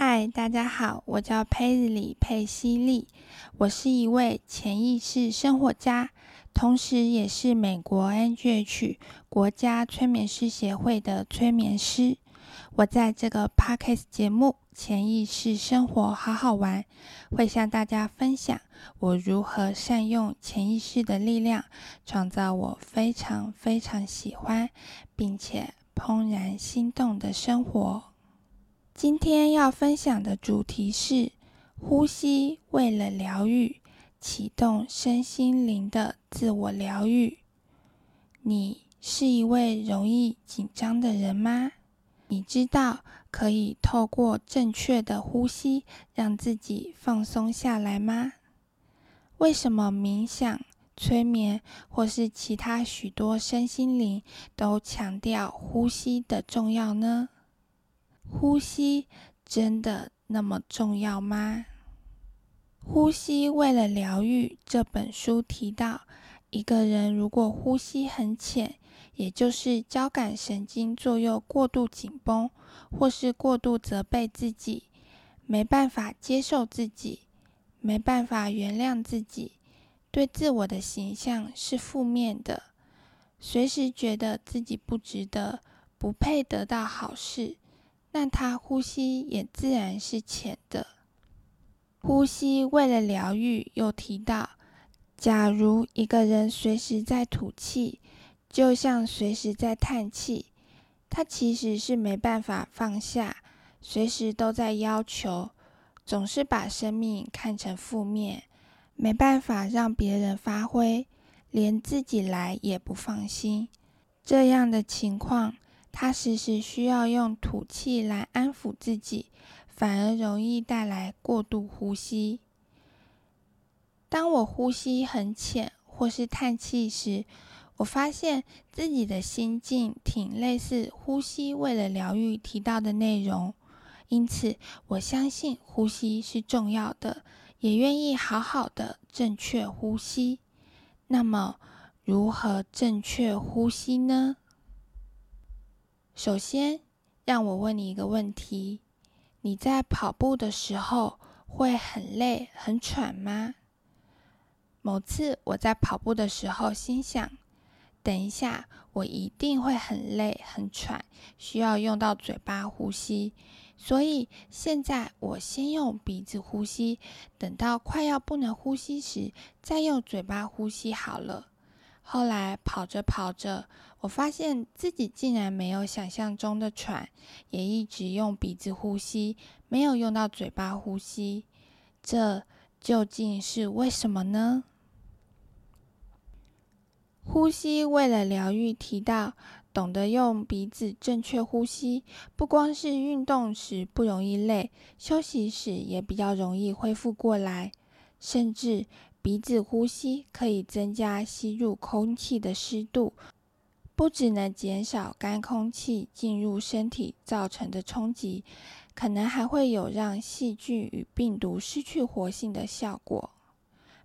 嗨，大家好，我叫佩里佩西利，我是一位潜意识生活家，同时也是美国 NGH 国家催眠师协会的催眠师。我在这个 Podcast 节目《潜意识生活好好玩》，会向大家分享我如何善用潜意识的力量，创造我非常非常喜欢并且怦然心动的生活。今天要分享的主题是呼吸，为了疗愈，启动身心灵的自我疗愈。你是一位容易紧张的人吗？你知道可以透过正确的呼吸让自己放松下来吗？为什么冥想、催眠或是其他许多身心灵都强调呼吸的重要呢？呼吸真的那么重要吗？《呼吸为了疗愈》这本书提到，一个人如果呼吸很浅，也就是交感神经作用过度紧绷，或是过度责备自己，没办法接受自己，没办法原谅自己，对自我的形象是负面的，随时觉得自己不值得，不配得到好事。那他呼吸也自然是浅的。呼吸为了疗愈，又提到，假如一个人随时在吐气，就像随时在叹气，他其实是没办法放下，随时都在要求，总是把生命看成负面，没办法让别人发挥，连自己来也不放心。这样的情况。他时时需要用吐气来安抚自己，反而容易带来过度呼吸。当我呼吸很浅或是叹气时，我发现自己的心境挺类似呼吸为了疗愈提到的内容，因此我相信呼吸是重要的，也愿意好好的正确呼吸。那么，如何正确呼吸呢？首先，让我问你一个问题：你在跑步的时候会很累、很喘吗？某次我在跑步的时候心想，等一下我一定会很累、很喘，需要用到嘴巴呼吸，所以现在我先用鼻子呼吸，等到快要不能呼吸时再用嘴巴呼吸好了。后来跑着跑着，我发现自己竟然没有想象中的喘，也一直用鼻子呼吸，没有用到嘴巴呼吸。这究竟是为什么呢？呼吸为了疗愈，提到懂得用鼻子正确呼吸，不光是运动时不容易累，休息时也比较容易恢复过来，甚至。鼻子呼吸可以增加吸入空气的湿度，不只能减少干空气进入身体造成的冲击，可能还会有让细菌与病毒失去活性的效果。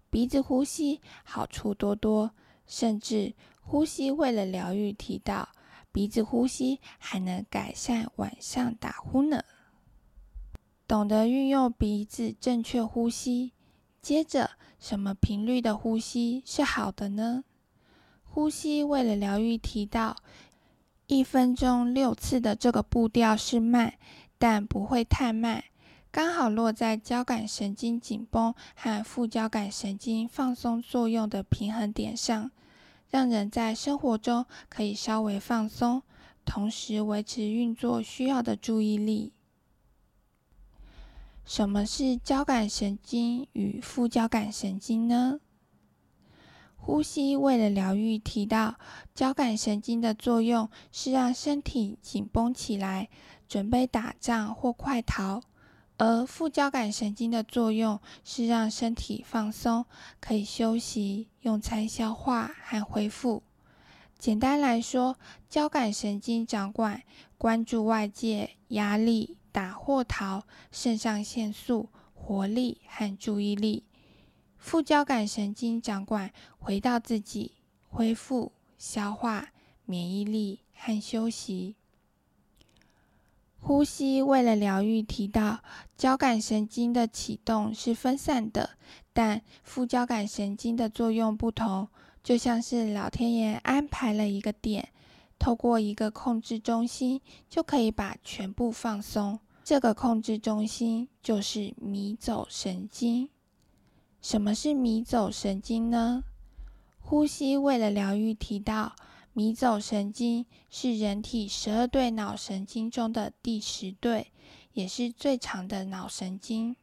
鼻子呼吸好处多多，甚至呼吸为了疗愈，提到鼻子呼吸还能改善晚上打呼呢。懂得运用鼻子正确呼吸。接着，什么频率的呼吸是好的呢？呼吸为了疗愈，提到一分钟六次的这个步调是慢，但不会太慢，刚好落在交感神经紧绷和副交感神经放松作用的平衡点上，让人在生活中可以稍微放松，同时维持运作需要的注意力。什么是交感神经与副交感神经呢？呼吸为了疗愈，提到交感神经的作用是让身体紧绷起来，准备打仗或快逃；而副交感神经的作用是让身体放松，可以休息、用餐、消化和恢复。简单来说，交感神经掌管关注外界压力。打或逃，肾上腺素、活力和注意力；副交感神经掌管回到自己、恢复、消化、免疫力和休息。呼吸为了疗愈，提到交感神经的启动是分散的，但副交感神经的作用不同，就像是老天爷安排了一个点，透过一个控制中心，就可以把全部放松。这个控制中心就是迷走神经。什么是迷走神经呢？呼吸为了疗愈，提到。迷走神经是人体十二对脑神经中的第十对，也是最长的脑神经，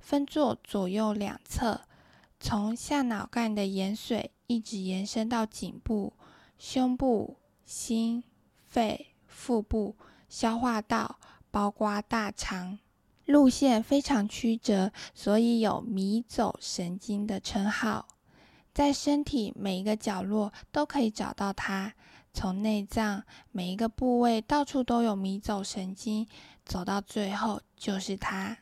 分作左右两侧，从下脑干的盐水一直延伸到颈部、胸部、心、肺、腹部、消化道，包括大肠，路线非常曲折，所以有迷走神经的称号。在身体每一个角落都可以找到它，从内脏每一个部位到处都有迷走神经，走到最后就是它。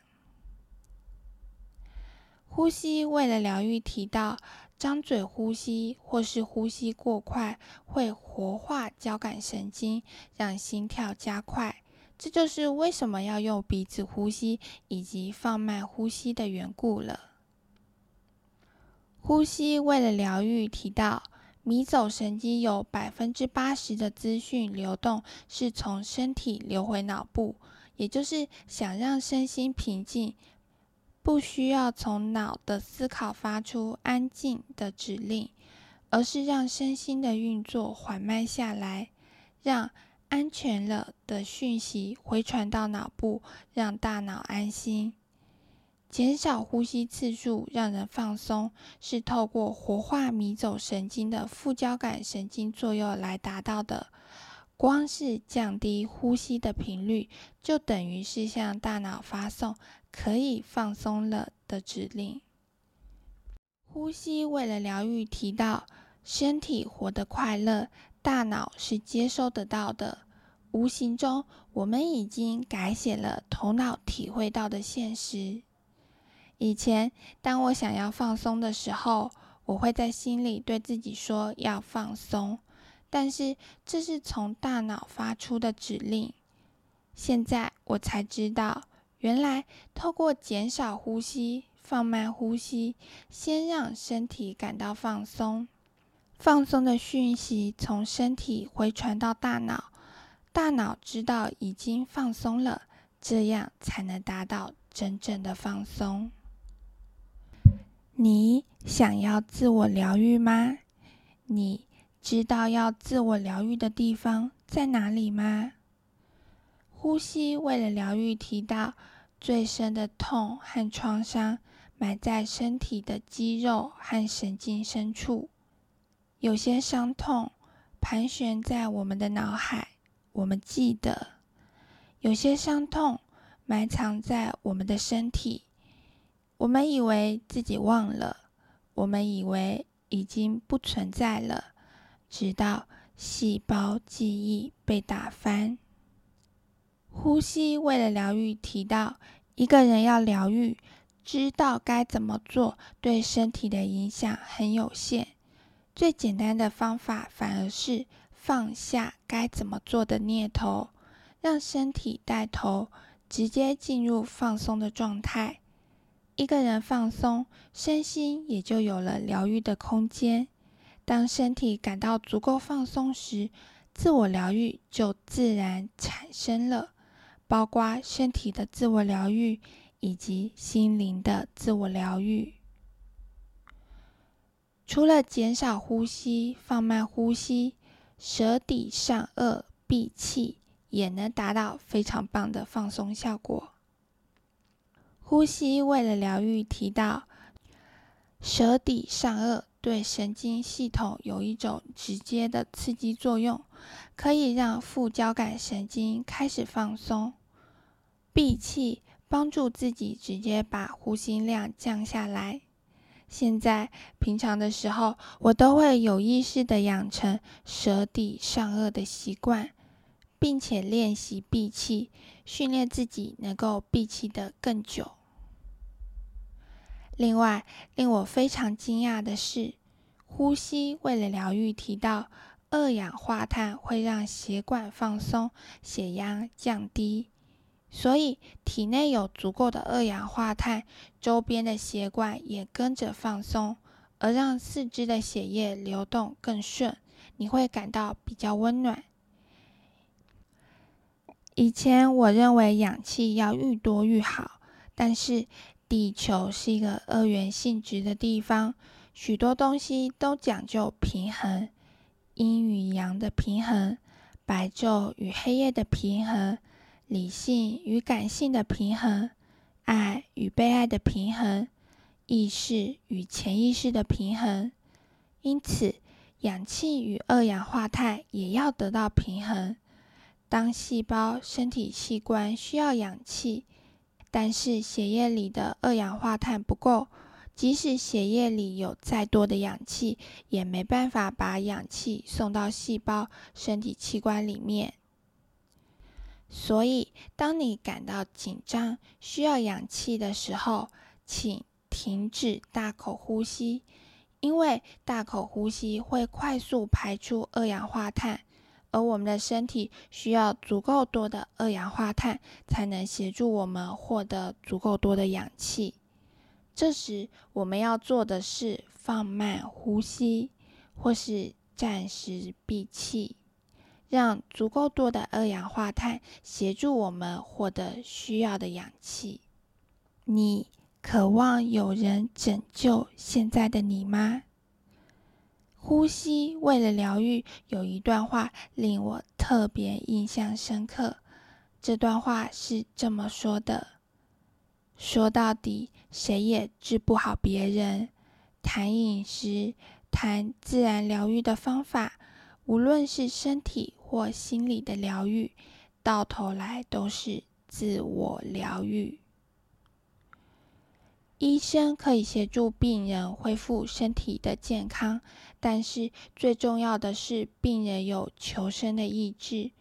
呼吸为了疗愈，提到张嘴呼吸或是呼吸过快会活化交感神经，让心跳加快。这就是为什么要用鼻子呼吸以及放慢呼吸的缘故了。呼吸为了疗愈，提到迷走神经有百分之八十的资讯流动是从身体流回脑部，也就是想让身心平静，不需要从脑的思考发出安静的指令，而是让身心的运作缓慢下来，让安全了的讯息回传到脑部，让大脑安心。减少呼吸次数，让人放松，是透过活化迷走神经的副交感神经作用来达到的。光是降低呼吸的频率，就等于是向大脑发送可以放松了的指令。呼吸为了疗愈，提到身体活得快乐，大脑是接收得到的。无形中，我们已经改写了头脑体会到的现实。以前，当我想要放松的时候，我会在心里对自己说要放松，但是这是从大脑发出的指令。现在我才知道，原来透过减少呼吸、放慢呼吸，先让身体感到放松，放松的讯息从身体回传到大脑，大脑知道已经放松了，这样才能达到真正的放松。你想要自我疗愈吗？你知道要自我疗愈的地方在哪里吗？呼吸为了疗愈，提到最深的痛和创伤埋在身体的肌肉和神经深处。有些伤痛盘旋在我们的脑海，我们记得；有些伤痛埋藏在我们的身体。我们以为自己忘了，我们以为已经不存在了，直到细胞记忆被打翻。呼吸为了疗愈，提到一个人要疗愈，知道该怎么做，对身体的影响很有限。最简单的方法，反而是放下该怎么做的念头，让身体带头，直接进入放松的状态。一个人放松，身心也就有了疗愈的空间。当身体感到足够放松时，自我疗愈就自然产生了，包括身体的自我疗愈以及心灵的自我疗愈。除了减少呼吸、放慢呼吸，舌底上颚闭气也能达到非常棒的放松效果。呼吸为了疗愈，提到舌底上颚对神经系统有一种直接的刺激作用，可以让副交感神经开始放松。闭气帮助自己直接把呼吸量降下来。现在平常的时候，我都会有意识的养成舌底上颚的习惯，并且练习闭气，训练自己能够闭气的更久。另外，令我非常惊讶的是，呼吸为了疗愈，提到二氧化碳会让血管放松、血压降低。所以体内有足够的二氧化碳，周边的血管也跟着放松，而让四肢的血液流动更顺，你会感到比较温暖。以前我认为氧气要愈多愈好，但是地球是一个二元性质的地方，许多东西都讲究平衡，阴与阳的平衡，白昼与黑夜的平衡。理性与感性的平衡，爱与被爱的平衡，意识与潜意识的平衡。因此，氧气与二氧化碳也要得到平衡。当细胞、身体器官需要氧气，但是血液里的二氧化碳不够，即使血液里有再多的氧气，也没办法把氧气送到细胞、身体器官里面。所以，当你感到紧张、需要氧气的时候，请停止大口呼吸，因为大口呼吸会快速排出二氧化碳，而我们的身体需要足够多的二氧化碳，才能协助我们获得足够多的氧气。这时，我们要做的是放慢呼吸，或是暂时闭气。让足够多的二氧化碳协助我们获得需要的氧气。你渴望有人拯救现在的你吗？呼吸为了疗愈，有一段话令我特别印象深刻。这段话是这么说的：“说到底，谁也治不好别人。谈饮食，谈自然疗愈的方法，无论是身体。”或心理的疗愈，到头来都是自我疗愈。医生可以协助病人恢复身体的健康，但是最重要的是病人有求生的意志。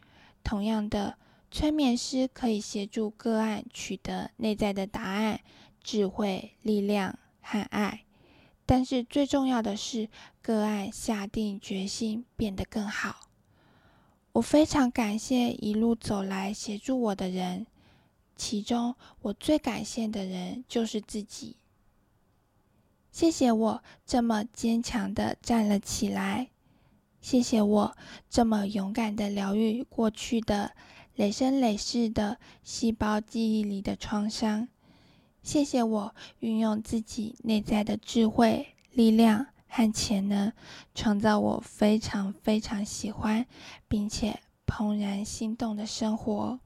同样的，催眠师可以协助个案取得内在的答案、智慧、力量和爱，但是最重要的是个案下定决心变得更好。我非常感谢一路走来协助我的人，其中我最感谢的人就是自己。谢谢我这么坚强的站了起来，谢谢我这么勇敢的疗愈过去的累生累世的细胞记忆里的创伤，谢谢我运用自己内在的智慧力量。和潜能，创造我非常非常喜欢，并且怦然心动的生活。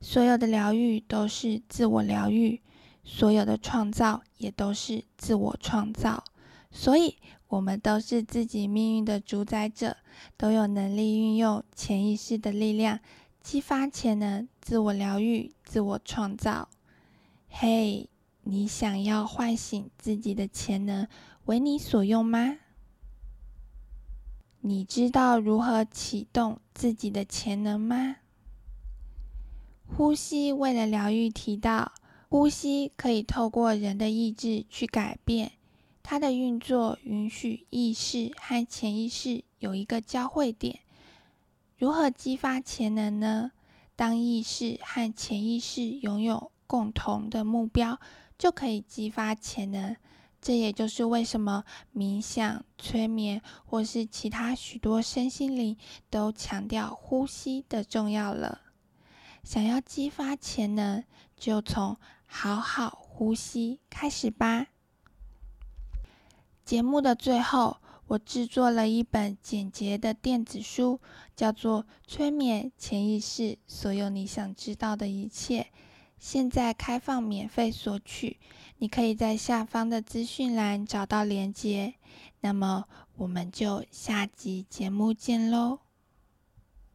所有的疗愈都是自我疗愈，所有的创造也都是自我创造。所以，我们都是自己命运的主宰者，都有能力运用潜意识的力量，激发潜能，自我疗愈，自我创造。嘿，你想要唤醒自己的潜能？为你所用吗？你知道如何启动自己的潜能吗？呼吸为了疗愈，提到呼吸可以透过人的意志去改变它的运作，允许意识和潜意识有一个交汇点。如何激发潜能呢？当意识和潜意识拥有共同的目标，就可以激发潜能。这也就是为什么冥想、催眠或是其他许多身心灵都强调呼吸的重要了。想要激发潜能，就从好好呼吸开始吧。节目的最后，我制作了一本简洁的电子书，叫做《催眠潜意识：所有你想知道的一切》。现在开放免费索取，你可以在下方的资讯栏找到链接。那么，我们就下集节目见喽。